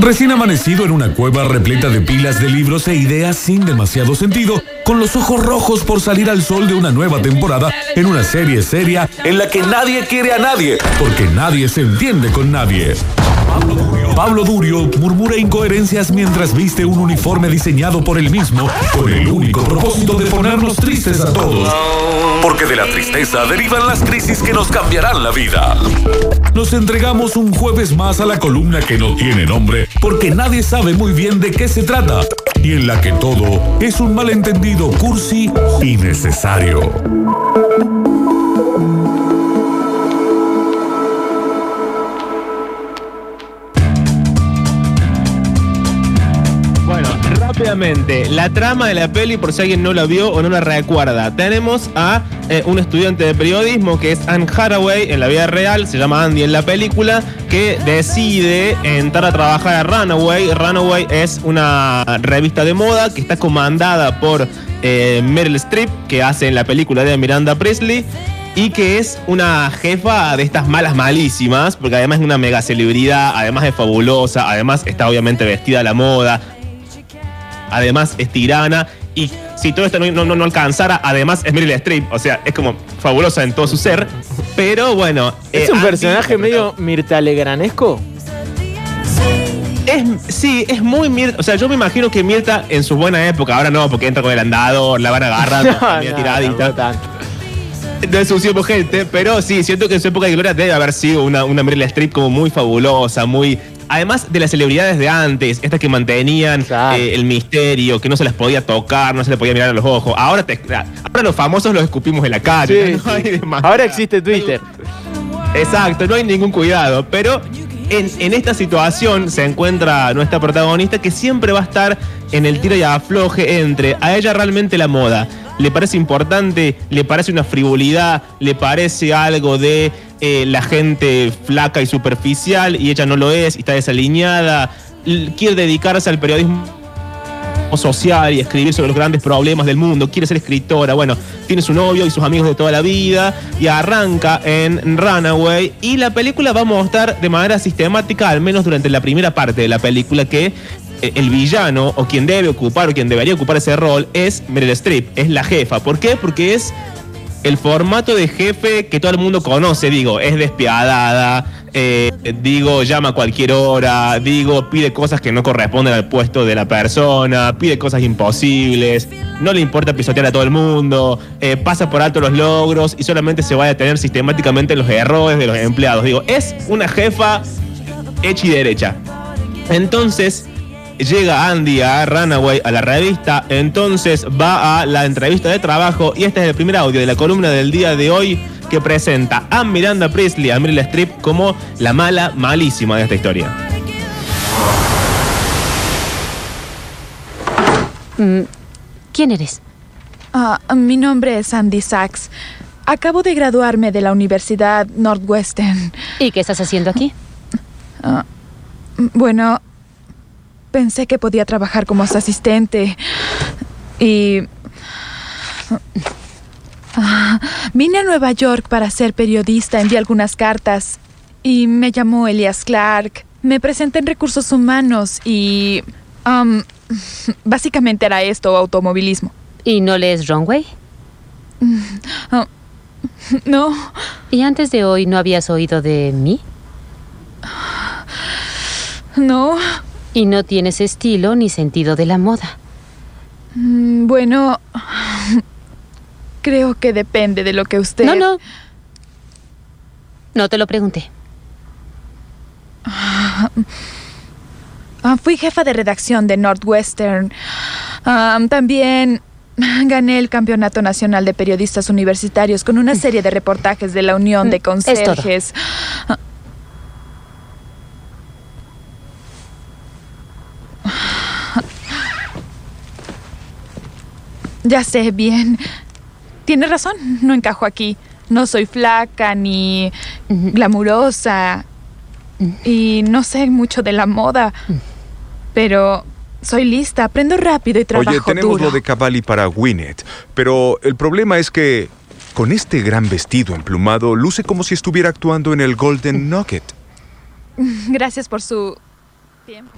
Recién amanecido en una cueva repleta de pilas de libros e ideas sin demasiado sentido, con los ojos rojos por salir al sol de una nueva temporada en una serie seria en la que nadie quiere a nadie, porque nadie se entiende con nadie. Pablo Durio murmura incoherencias mientras viste un uniforme diseñado por él mismo con el único propósito de ponernos tristes a todos. Porque de la tristeza derivan las crisis que nos cambiarán la vida. Nos entregamos un jueves más a la columna que no tiene nombre porque nadie sabe muy bien de qué se trata y en la que todo es un malentendido cursi y necesario. Rápidamente, la trama de la peli, por si alguien no la vio o no la recuerda. Tenemos a eh, un estudiante de periodismo que es Anne Haraway en la vida real, se llama Andy en la película, que decide entrar a trabajar a Runaway. Runaway es una revista de moda que está comandada por eh, Meryl Streep, que hace en la película de Miranda Presley. Y que es una jefa de estas malas malísimas, porque además es una mega celebridad, además es fabulosa, además está obviamente vestida a la moda, además es tirana. Y si todo esto no, no- no alcanzara, además es Meryl Streep. O sea, es como fabulosa en todo su ser. Pero bueno. Es eh, un personaje medio Mirta Legranesco. Es, sí, es muy Mirta. O sea, yo me imagino que Mirta en su buena época, ahora no, porque entra con el andador, la van agarrando, No, media no, tiradita. no es un tiempo gente, pero sí, siento que en su época de gloria debe haber sido una, una Meryl Streep como muy fabulosa, muy. Además de las celebridades de antes, estas que mantenían Claro. eh, el misterio, que no se las podía tocar, no se les podía mirar a los ojos. Ahora, te- ahora los famosos los escupimos en la calle. Sí, no hay sí. demasiado- Ahora existe Twitter. Exacto, no hay ningún cuidado. Pero en, en esta situación se encuentra nuestra protagonista que siempre va a estar en el tiro y afloje entre a ella realmente la moda. Le parece importante, le parece una frivolidad, le parece algo de eh, la gente flaca y superficial y ella no lo es y está desalineada. Quiere dedicarse al periodismo social y escribir sobre los grandes problemas del mundo, quiere ser escritora, bueno, tiene su novio y sus amigos de toda la vida y arranca en Runaway y la película va a mostrar de manera sistemática, al menos durante la primera parte de la película, que eh, el villano o quien debe ocupar o quien debería ocupar ese rol es Meryl Streep, es la jefa. ¿Por qué? Porque es el formato de jefe que todo el mundo conoce, digo, es despiadada, eh, digo, llama a cualquier hora, digo, pide cosas que no corresponden al puesto de la persona, pide cosas imposibles, no le importa pisotear a todo el mundo, eh, pasa por alto los logros y solamente se va a detener sistemáticamente en los errores de los empleados. Digo, es una jefa hecha y derecha. Entonces, llega Andy a Runaway a la revista, entonces va a la entrevista de trabajo y este es el primer audio de la columna del día de hoy que presenta a Miranda Priestley, a Meryl Streep como la mala malísima de esta historia. Mm, ¿Quién eres? Ah, mi nombre es Andy Sachs. Acabo de graduarme de la Universidad Northwestern. ¿Y qué estás haciendo aquí? Bueno, pensé que podía trabajar como su asistente y... Ah, vine a Nueva York para ser periodista, envié algunas cartas y me llamó Elias Clark. Me presenté en recursos humanos y... am, básicamente era esto, automovilismo. ¿Y no lees Runway? No, ¿Y antes de hoy no habías oído de mí? no. Y no tienes estilo ni sentido de la moda. Mm, Bueno, creo que depende de lo que usted... No, no. No te lo pregunté. Ah, fui jefa de redacción de Northwestern. También gané el Campeonato Nacional de Periodistas Universitarios con una serie de reportajes de la Unión de Mm, es todo. Ya sé, bien. Tiene razón, no encajo aquí. No soy flaca ni glamurosa y no sé mucho de la moda, pero soy lista, aprendo rápido y trabajo Oye, tenemos duro. lo de Cavalli para Gwyneth, pero el problema es que con este gran vestido emplumado luce como si estuviera actuando en el Golden Nugget. Gracias por su tiempo.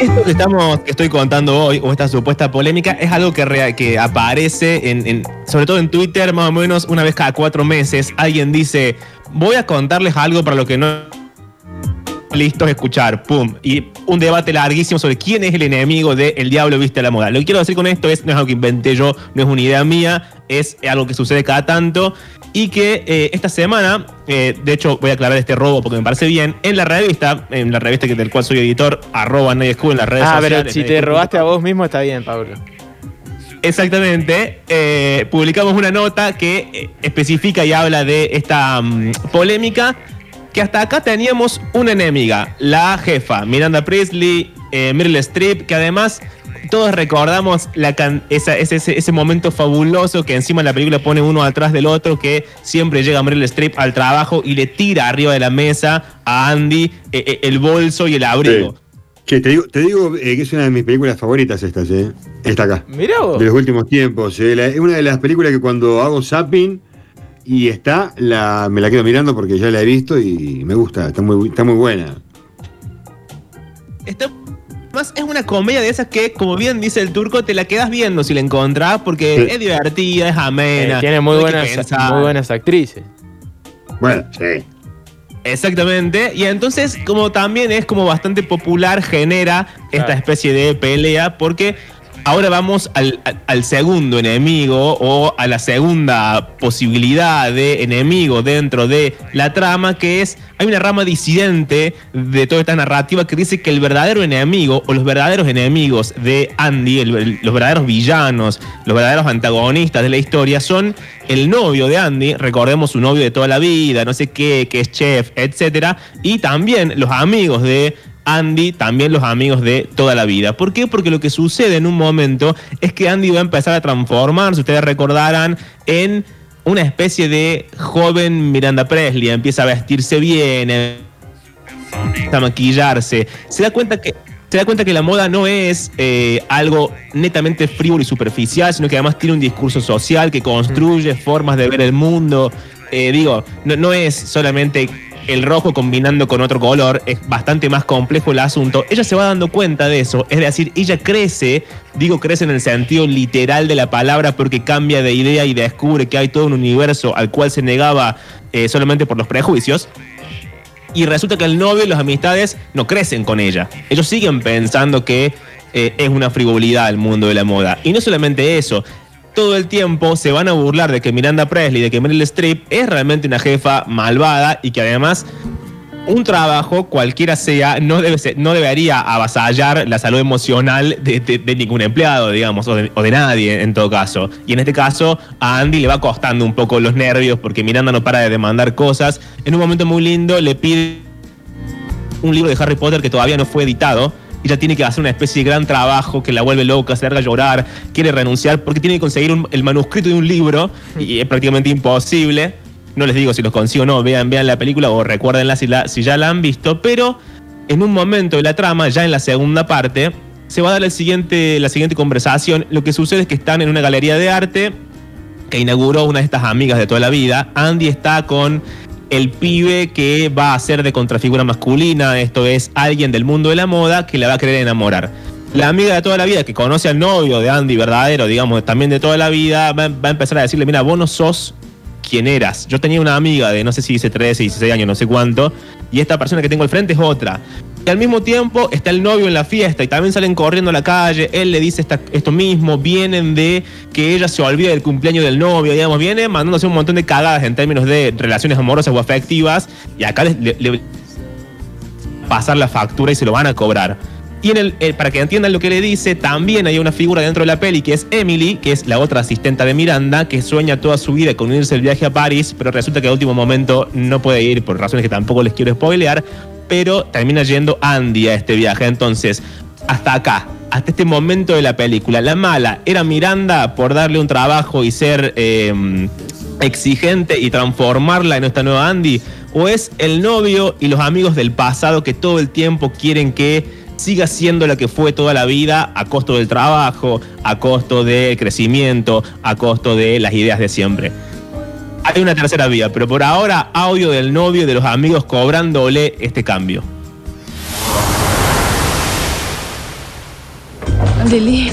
Esto que estamos, estoy contando hoy, o esta supuesta polémica, es algo que, aparece, en- sobre todo en Twitter, más o menos una vez cada cuatro meses. Alguien dice, voy a contarles algo para lo que no listos a escuchar, pum. Y un debate larguísimo sobre quién es el enemigo de El Diablo Viste a la Moda. Lo que quiero decir con esto es, no es algo que inventé yo, no es una idea mía, es algo que sucede cada tanto. Y que eh, esta semana, eh, de hecho voy a aclarar este robo porque me parece bien, en la revista, en la revista que- del cual soy editor, arroba Nadie School en las redes Ah, sociales. pero si te robaste a vos mismo está bien, Pablo. Exactamente. eh, publicamos una nota que especifica y habla de esta mm, polémica. Que hasta acá teníamos una enemiga, la jefa, Miranda Priestley, eh, Meryl Streep, que además todos recordamos la can- esa- ese, ese- ese momento fabuloso que encima la película pone uno atrás del otro, que siempre llega Meryl Streep al trabajo y le tira arriba de la mesa a Andy eh, eh, el bolso y el abrigo. Che, te digo, te digo eh, que es una de mis películas favoritas estas, ¿eh? Esta acá. Mirá vos. De los últimos tiempos. eh. La- es una de las películas que cuando hago zapping y está, la, me la quedo mirando porque ya la he visto y me gusta, está muy, está muy buena. Está más es una comedia de esas que, como bien dice el turco, te la quedas viendo si la encontrás porque Sí. es divertida, es Eh, amena. tiene muy no buenas, muy buenas actrices. Bueno, sí. Exactamente. Y entonces, como también es como bastante popular, genera esta especie de pelea porque ahora vamos al, segundo enemigo o a la segunda posibilidad de enemigo dentro de la trama, que es, hay una rama disidente de toda esta narrativa que dice que el verdadero enemigo o los verdaderos enemigos de Andy, los verdaderos villanos, los verdaderos antagonistas de la historia son el novio de Andy, recordemos su novio de toda la vida, no sé qué, que es chef, etcétera, y también los amigos de Andy, también los amigos de toda la vida. ¿Por qué? Porque lo que sucede en un momento es que Andy va a empezar a transformarse, ustedes recordarán, en una especie de joven Miranda Presley, empieza a vestirse bien, empieza a maquillarse, se da cuenta que se da cuenta que la moda no es eh, algo netamente frívolo y superficial, sino que además tiene un discurso social que construye formas de ver el mundo. Eh, digo, no, no es solamente el rojo combinando con otro color, es bastante más complejo el asunto. Ella se va dando cuenta de eso, es decir, ella crece, digo crece en el sentido literal de la palabra porque cambia de idea y descubre que hay todo un universo al cual se negaba eh, solamente por los prejuicios. Y resulta que el novio y las amistades no crecen con ella. Ellos siguen pensando que eh, es una frivolidad el mundo de la moda. Y no solamente eso, todo el tiempo se van a burlar de que Miranda Presley, de que Meryl Streep es realmente una jefa malvada y que además un trabajo, cualquiera sea, no, debe no debería avasallar la salud emocional de, ningún empleado, digamos, o de nadie en todo caso. Y en este caso, a Andy le va costando un poco los nervios porque Miranda no para de demandar cosas. En un momento muy lindo le pide un libro de Harry Potter que todavía no fue editado. Ella tiene que hacer una especie de gran trabajo que la vuelve loca, se larga a llorar, quiere renunciar porque tiene que conseguir el manuscrito de un libro y es prácticamente imposible. No les digo si los consigo o no, vean, vean la película o recuérdenla si, la, si ya la han visto, pero en un momento de la trama, ya en la segunda parte, se va a dar el siguiente, la siguiente conversación. Lo que sucede es que están en una galería de arte que inauguró una de estas amigas de toda la vida. Andy está con el pibe que va a ser de contrafigura masculina, esto es alguien del mundo de la moda que la va a querer enamorar. La amiga de toda la vida que conoce al novio de Andy verdadero, digamos, también de toda la vida, va, a empezar a decirle, mira, vos no sos quien eras. Yo tenía una amiga de no sé si dice 13, 16 años, no sé cuánto, y esta persona que tengo al frente es otra. Y al mismo tiempo está el novio en la fiesta y también salen corriendo a la calle, él le dice esto mismo, vienen de que ella se olvide del cumpleaños del novio, digamos, viene mandándose un montón de cagadas en términos de relaciones amorosas o afectivas, y acá le, le- pasar la factura y se lo van a cobrar. Y eh, para que entiendan lo que le dice, también hay una figura dentro de la peli que es Emily, que es la otra asistenta de Miranda, que sueña toda su vida con irse el viaje a París, pero resulta que a último momento no puede ir por razones que tampoco les quiero spoilear, pero termina yendo Andy a este viaje. Entonces, hasta acá, hasta este momento de la película, la mala era Miranda por darle un trabajo y ser eh, exigente y transformarla en esta nueva Andy, o es el novio y los amigos del pasado que todo el tiempo quieren que siga siendo la que fue toda la vida a costo del trabajo, a costo del crecimiento, a costo de las ideas de siempre. Hay una tercera vía, pero por ahora audio del novio y de los amigos cobrándole este cambio. Lily.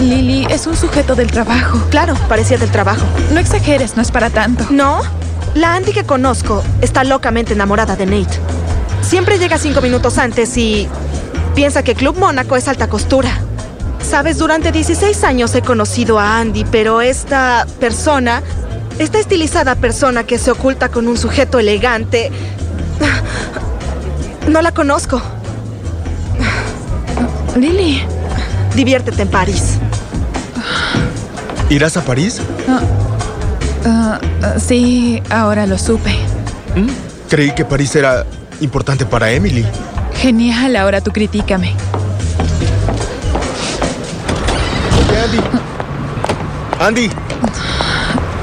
Lily es un sujeto del trabajo. Claro, parecía del trabajo. No exageres, no es para tanto. ¿No? La Andy que conozco está locamente enamorada de Nate. Siempre llega cinco minutos antes y piensa que Club Mónaco es alta costura. Sabes, durante 16 años he conocido a Andy, pero esta persona, esta estilizada persona que se oculta con un sujeto elegante, no la conozco. Lily. Diviértete en París. ¿Irás a París? Ah, ah, sí, ahora lo supe. ¿Mm? Creí que París era importante para Emily. Genial, ahora tú critícame. Oye, Andy. Andy.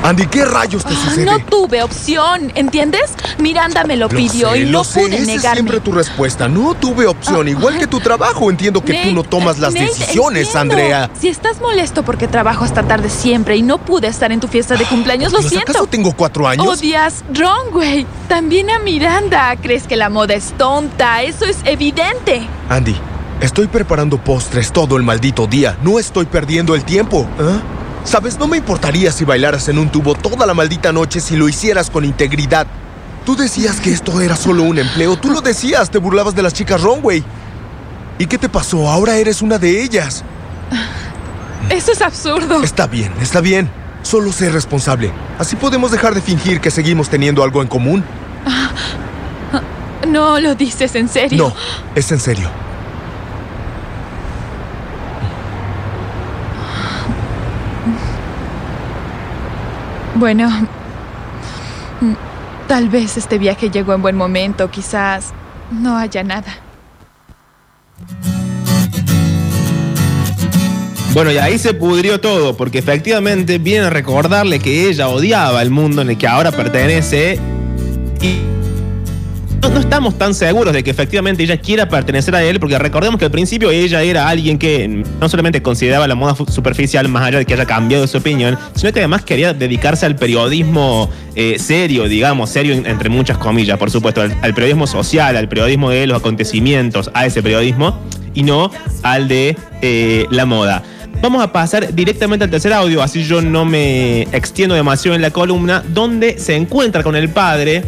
Andy, ¿qué rayos te sucede? No tuve opción, ¿entiendes? Miranda me lo, Lo pidió sé, y no pude esa es negarme. siempre tu respuesta. No tuve opción. Igual que tu trabajo. Entiendo que tú no tomas las Nate, decisiones, entiendo. Andrea. Si estás molesto porque trabajo hasta tarde siempre y no pude estar en tu fiesta de cumpleaños, lo siento. ¿Acaso tengo cuatro años? Odias Runway. También a Miranda. ¿Crees que la moda es tonta? Eso es evidente. Andy, estoy preparando postres todo el maldito día. No estoy perdiendo el tiempo. ¿ah? Sabes, no me importaría si bailaras en un tubo toda la maldita noche si lo hicieras con integridad. Tú decías que esto era solo un empleo. Tú lo decías, te burlabas de las chicas Runway. ¿Y qué te pasó? Ahora eres una de ellas. Eso es absurdo. Está bien, está bien. Solo sé responsable. Así podemos dejar de fingir que seguimos teniendo algo en común. No lo dices en serio. No, es en serio. Bueno, mm, tal vez este viaje llegó en buen momento, quizás no haya nada. Bueno, y ahí se pudrió todo, porque efectivamente viene a recordarle que ella odiaba el mundo en el que ahora pertenece y no, estamos tan seguros de que efectivamente ella quiera pertenecer a él, porque recordemos que al principio ella era alguien que no solamente consideraba la moda superficial, más allá de que haya cambiado su opinión, sino que además quería dedicarse al periodismo eh, serio, digamos, serio en- entre muchas comillas, por supuesto, al, al periodismo social, al periodismo de los acontecimientos, a ese periodismo, y no al de eh, la moda. Vamos a pasar directamente al tercer audio, así yo no me extiendo demasiado en la columna, donde se encuentra con el padre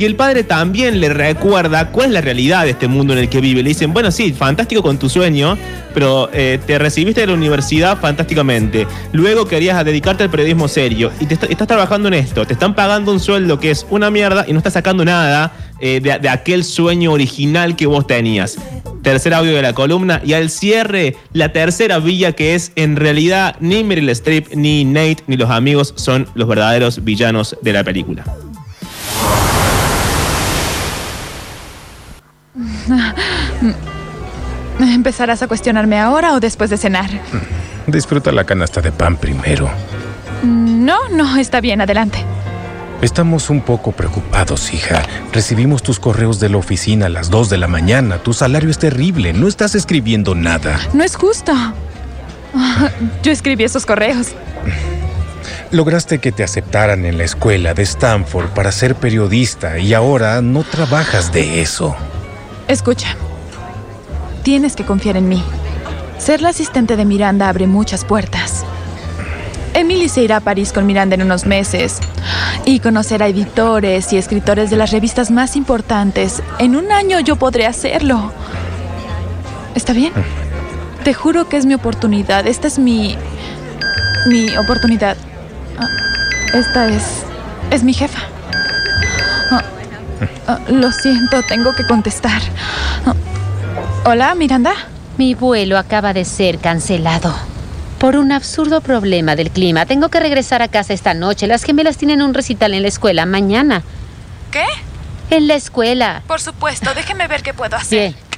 y el padre también le recuerda cuál es la realidad de este mundo en el que vive. Le dicen, bueno, sí, fantástico con tu sueño, pero eh, te recibiste de la universidad fantásticamente. Luego querías dedicarte al periodismo serio y estás trabajando en esto. Te están pagando un sueldo que es una mierda y no estás sacando nada eh, de, de aquel sueño original que vos tenías. Tercer audio de la columna y al cierre, la tercera villa que es en realidad ni Meryl Streep, ni Nate, ni los amigos son los verdaderos villanos de la película. ¿Empezarás a cuestionarme ahora o después de cenar? Disfruta la canasta de pan primero. No, no, está bien, adelante. Estamos un poco preocupados, hija. Recibimos tus correos de la oficina a las 2 de la mañana. Tu salario es terrible. No estás escribiendo nada. No es justo. Yo escribí esos correos. Lograste que te aceptaran en la escuela de Stanford para ser periodista y ahora no trabajas de eso. Escucha, tienes que confiar en mí. Ser la asistente de Miranda abre muchas puertas. Emily se irá a París con Miranda en unos meses y conocerá editores y escritores de las revistas más importantes. En un año yo podré hacerlo. ¿Está bien? Te juro que es mi oportunidad. Esta es mi... mi oportunidad. Ah, Esta es... es mi jefa. Ah, ah, lo siento, tengo que contestar. Hola, Miranda. Mi vuelo acaba de ser cancelado. Por un absurdo problema del clima. Tengo que regresar a casa esta noche. Las gemelas tienen un recital en la escuela mañana. ¿Qué? En la escuela. Por supuesto, déjeme ver qué puedo hacer. Bien.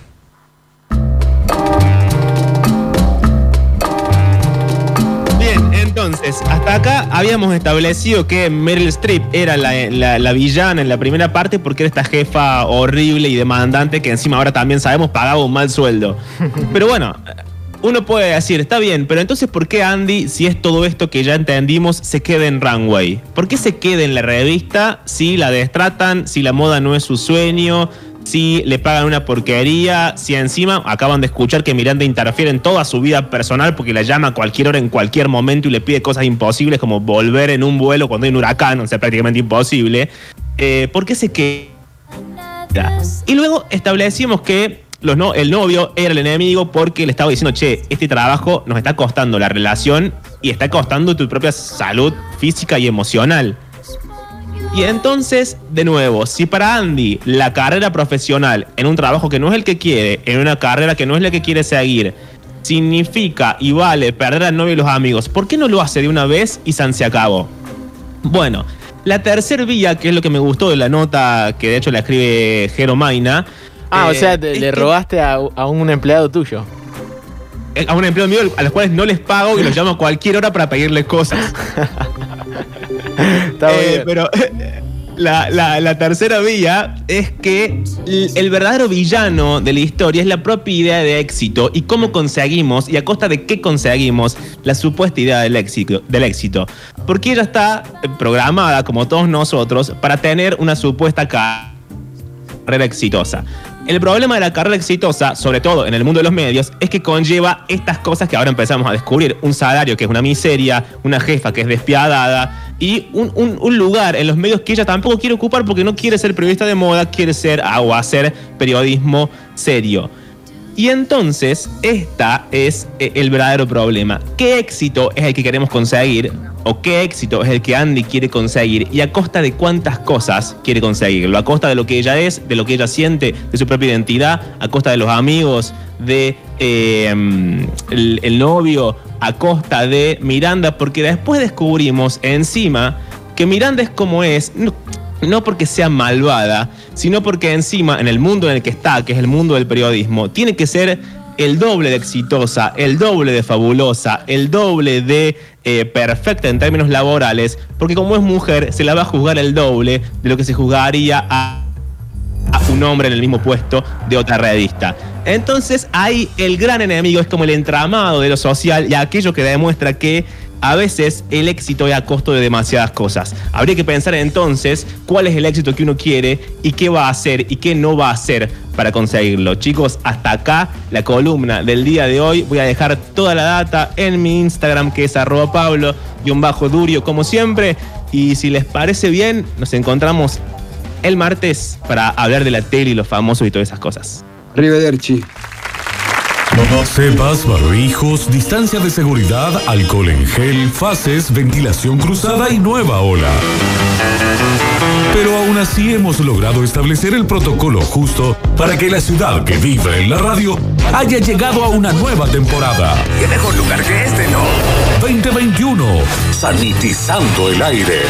Entonces, hasta acá habíamos establecido que Meryl Streep era la, la- la villana en la primera parte porque era esta jefa horrible y demandante que encima ahora también sabemos pagaba un mal sueldo. Pero bueno, uno puede decir, está bien, pero entonces ¿por qué Andy, si es todo esto que ya entendimos, se queda en Runway? ¿Por qué se queda en la revista si la destratan, si la moda no es su sueño, si le pagan una porquería, si encima acaban de escuchar que Miranda interfiere en toda su vida personal porque la llama a cualquier hora en cualquier momento y le pide cosas imposibles como volver en un vuelo cuando hay un huracán, o sea, prácticamente imposible? Eh, ¿Por qué se queda? Y luego establecimos que los no, el novio era el enemigo porque le estaba diciendo, che, este trabajo nos está costando la relación y está costando tu propia salud física y emocional. Y entonces, de nuevo, si para Andy la carrera profesional en un trabajo que no es el que quiere, en una carrera que no es la que quiere seguir, significa y vale perder al novio y los amigos, ¿por qué no lo hace de una vez y San se acabó? Bueno, la tercera vía, que es lo que me gustó de la nota que de hecho la escribe Jero Maina. Ah, o eh, sea, te- le que- robaste a, a un empleado tuyo. eh, a un empleado mío a los cuales no les pago y los llamo a cualquier hora para pedirles cosas. Está Eh, bien. pero la, la- la tercera vía es que el verdadero villano de la historia es la propia idea de éxito y cómo conseguimos y a costa de qué conseguimos la supuesta idea del éxito. Del éxito. Porque ella está eh, programada, como todos nosotros, para tener una supuesta carrera exitosa. El problema de la carrera exitosa, sobre todo en el mundo de los medios, es que conlleva estas cosas que ahora empezamos a descubrir. Un salario que es una miseria, una jefa que es despiadada y un, un- lugar en los medios que ella tampoco quiere ocupar porque no quiere ser periodista de moda, quiere ser ah, o hacer periodismo serio. Y entonces, esta es eh, el verdadero problema. ¿Qué éxito es el que queremos conseguir? ¿O qué éxito es el que Andy quiere conseguir? ¿Y a costa de cuántas cosas quiere conseguirlo? ¿A costa de lo que ella es, de lo que ella siente, de su propia identidad? ¿A costa de los amigos, de eh, el novio? ¿A costa de Miranda? Porque después descubrimos encima que Miranda es como es. no- no porque sea malvada, sino porque encima, en el mundo en el que está, que es el mundo del periodismo, tiene que ser el doble de exitosa, el doble de fabulosa, el doble de eh, perfecta en términos laborales, porque como es mujer, se la va a juzgar el doble de lo que se juzgaría a a un hombre en el mismo puesto de otra revista. Entonces ahí el gran enemigo es como el entramado de lo social y aquello que demuestra que a veces el éxito es a costo de demasiadas cosas. Habría que pensar entonces cuál es el éxito que uno quiere y qué va a hacer y qué no va a hacer para conseguirlo. Chicos, hasta acá la columna del día de hoy. Voy a dejar toda la data en mi Instagram que es arroba pablo-durio como siempre. Y si les parece bien, nos encontramos el martes para hablar de la tele y los famosos y todas esas cosas. Arrivederci. Cepas, barbijos, distancia de seguridad, alcohol en gel, fases, ventilación cruzada y nueva ola. Pero aún así hemos logrado establecer el protocolo justo para que la ciudad que vive en la radio haya llegado a una nueva temporada. ¿Qué mejor lugar que este, no? 2021, sanitizando el aire.